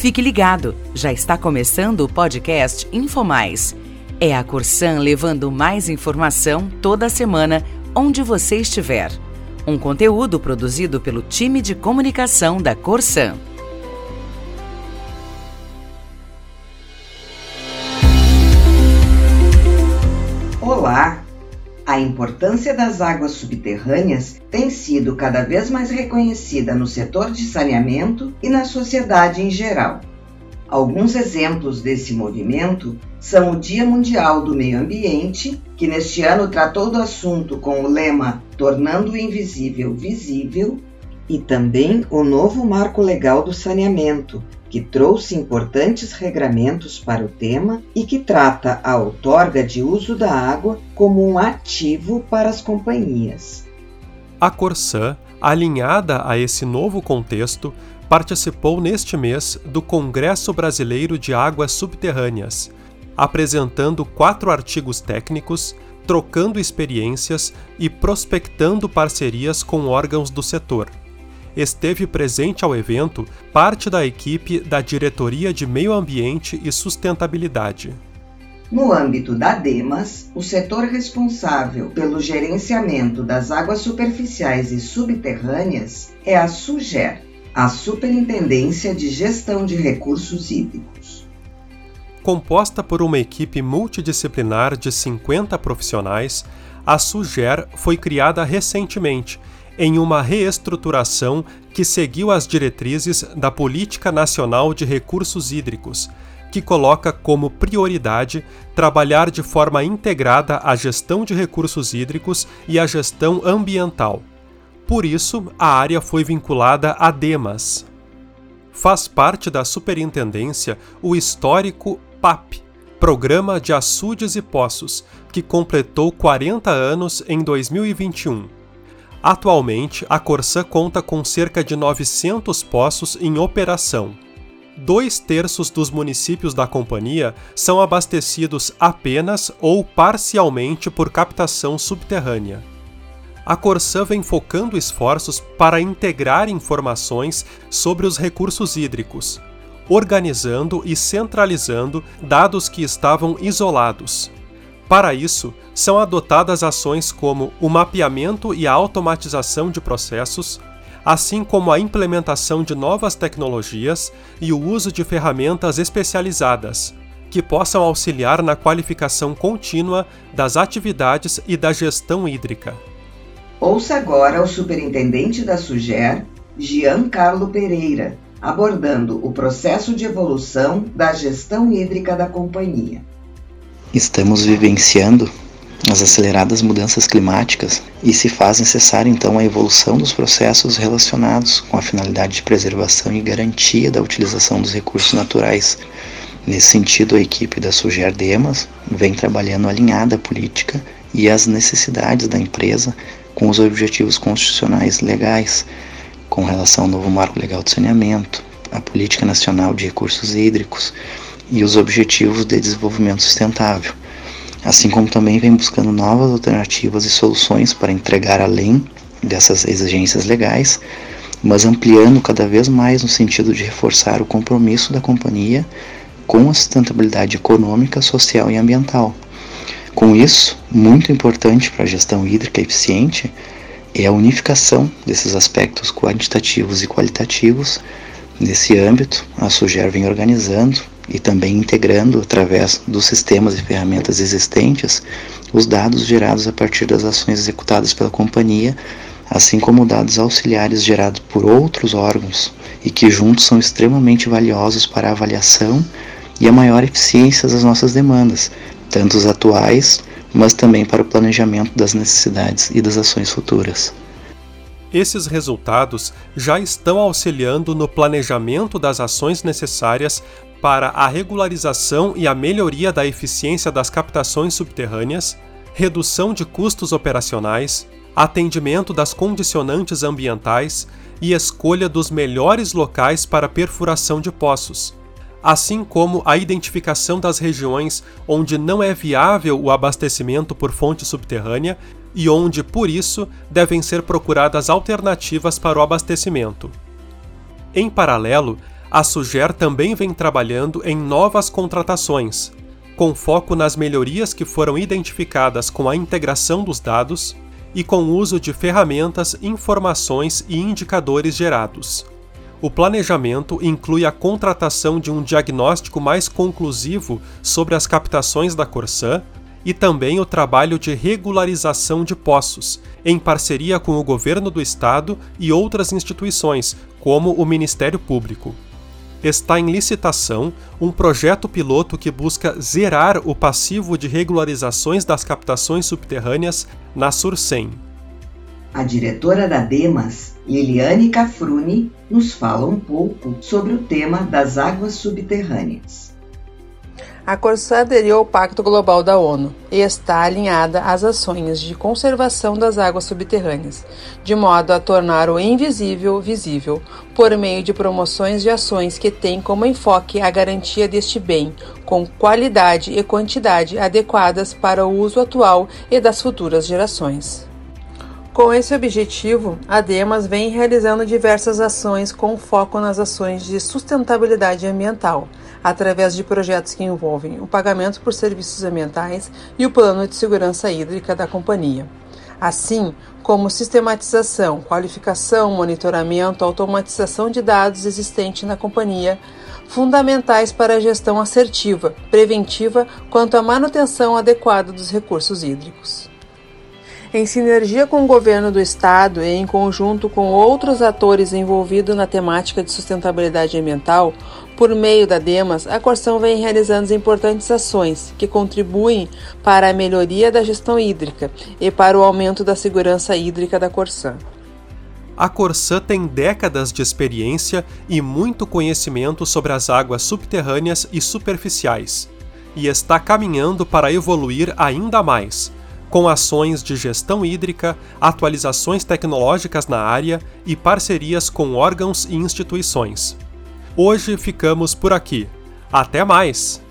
Fique ligado, já está começando o podcast InfoMais. É a Corsan levando mais informação toda semana, onde você estiver. Um conteúdo produzido pelo time de comunicação da Corsan. Importância das águas subterrâneas tem sido cada vez mais reconhecida no setor de saneamento e na sociedade em geral. Alguns exemplos desse movimento são o Dia Mundial do Meio Ambiente, que neste ano tratou do assunto com o lema Tornando o Invisível Visível, e também o novo Marco Legal do Saneamento, que trouxe importantes regramentos para o tema e que trata a outorga de uso da água como um ativo para as companhias. A Corsã, alinhada a esse novo contexto, participou neste mês do Congresso Brasileiro de Águas Subterrâneas, apresentando quatro artigos técnicos, trocando experiências e prospectando parcerias com órgãos do setor esteve presente ao evento parte da equipe da Diretoria de Meio Ambiente e Sustentabilidade. No âmbito da DEMAS, o setor responsável pelo gerenciamento das águas superficiais e subterrâneas é a SUGER, a Superintendência de Gestão de Recursos Hídricos. Composta por uma equipe multidisciplinar de 50 profissionais, a SUGER foi criada recentemente em uma reestruturação que seguiu as diretrizes da Política Nacional de Recursos Hídricos, que coloca como prioridade trabalhar de forma integrada a gestão de recursos hídricos e a gestão ambiental. Por isso, a área foi vinculada a DEMAS. Faz parte da superintendência o histórico PAP, Programa de Açudes e Poços, que completou 40 anos em 2021. Atualmente, a Corsã conta com cerca de 900 poços em operação. Dois terços dos municípios da companhia são abastecidos apenas ou parcialmente por captação subterrânea. A Corsã vem focando esforços para integrar informações sobre os recursos hídricos, organizando e centralizando dados que estavam isolados para isso, são adotadas ações como o mapeamento e a automatização de processos, assim como a implementação de novas tecnologias e o uso de ferramentas especializadas, que possam auxiliar na qualificação contínua das atividades e da gestão hídrica. Ouça agora o superintendente da SUGER, Giancarlo Pereira, abordando o processo de evolução da gestão hídrica da companhia. Estamos vivenciando as aceleradas mudanças climáticas e se faz necessária então a evolução dos processos relacionados com a finalidade de preservação e garantia da utilização dos recursos naturais. Nesse sentido, a equipe da Suger Demas vem trabalhando alinhada à política e às necessidades da empresa com os objetivos constitucionais legais, com relação ao novo marco legal de saneamento, a política nacional de recursos hídricos, e os Objetivos de Desenvolvimento Sustentável, assim como também vem buscando novas alternativas e soluções para entregar além dessas exigências legais, mas ampliando cada vez mais no sentido de reforçar o compromisso da companhia com a sustentabilidade econômica, social e ambiental. Com isso, muito importante para a gestão hídrica eficiente é a unificação desses aspectos quantitativos e qualitativos. Nesse âmbito, a SUGER vem organizando e também integrando, através dos sistemas e ferramentas existentes, os dados gerados a partir das ações executadas pela companhia, assim como dados auxiliares gerados por outros órgãos e que juntos são extremamente valiosos para a avaliação e a maior eficiência das nossas demandas, tanto os atuais, mas também para o planejamento das necessidades e das ações futuras. Esses resultados já estão auxiliando no planejamento das ações necessárias para a regularização e a melhoria da eficiência das captações subterrâneas, redução de custos operacionais, atendimento das condicionantes ambientais e escolha dos melhores locais para perfuração de poços, assim como a identificação das regiões onde não é viável o abastecimento por fonte subterrânea e onde, por isso, devem ser procuradas alternativas para o abastecimento. Em paralelo, a Suger também vem trabalhando em novas contratações, com foco nas melhorias que foram identificadas com a integração dos dados e com o uso de ferramentas, informações e indicadores gerados. O planejamento inclui a contratação de um diagnóstico mais conclusivo sobre as captações da Corsã e também o trabalho de regularização de poços, em parceria com o governo do estado e outras instituições, como o Ministério Público está em licitação um projeto piloto que busca zerar o passivo de regularizações das captações subterrâneas na Surcem. A diretora da DEMAS, Liliane Cafruni, nos fala um pouco sobre o tema das águas subterrâneas. A Corsã aderiu ao Pacto Global da ONU e está alinhada às ações de conservação das águas subterrâneas, de modo a tornar o invisível visível, por meio de promoções de ações que têm como enfoque a garantia deste bem, com qualidade e quantidade adequadas para o uso atual e das futuras gerações. Com esse objetivo, a Demas vem realizando diversas ações com foco nas ações de sustentabilidade ambiental, através de projetos que envolvem o pagamento por serviços ambientais e o plano de segurança hídrica da companhia, assim como sistematização, qualificação, monitoramento, automatização de dados existentes na companhia, fundamentais para a gestão assertiva, preventiva quanto à manutenção adequada dos recursos hídricos em sinergia com o governo do estado e em conjunto com outros atores envolvidos na temática de sustentabilidade ambiental, por meio da DEMAS, a Corsão vem realizando importantes ações que contribuem para a melhoria da gestão hídrica e para o aumento da segurança hídrica da Corsã. A Corsã tem décadas de experiência e muito conhecimento sobre as águas subterrâneas e superficiais, e está caminhando para evoluir ainda mais com ações de gestão hídrica, atualizações tecnológicas na área e parcerias com órgãos e instituições. Hoje ficamos por aqui. Até mais!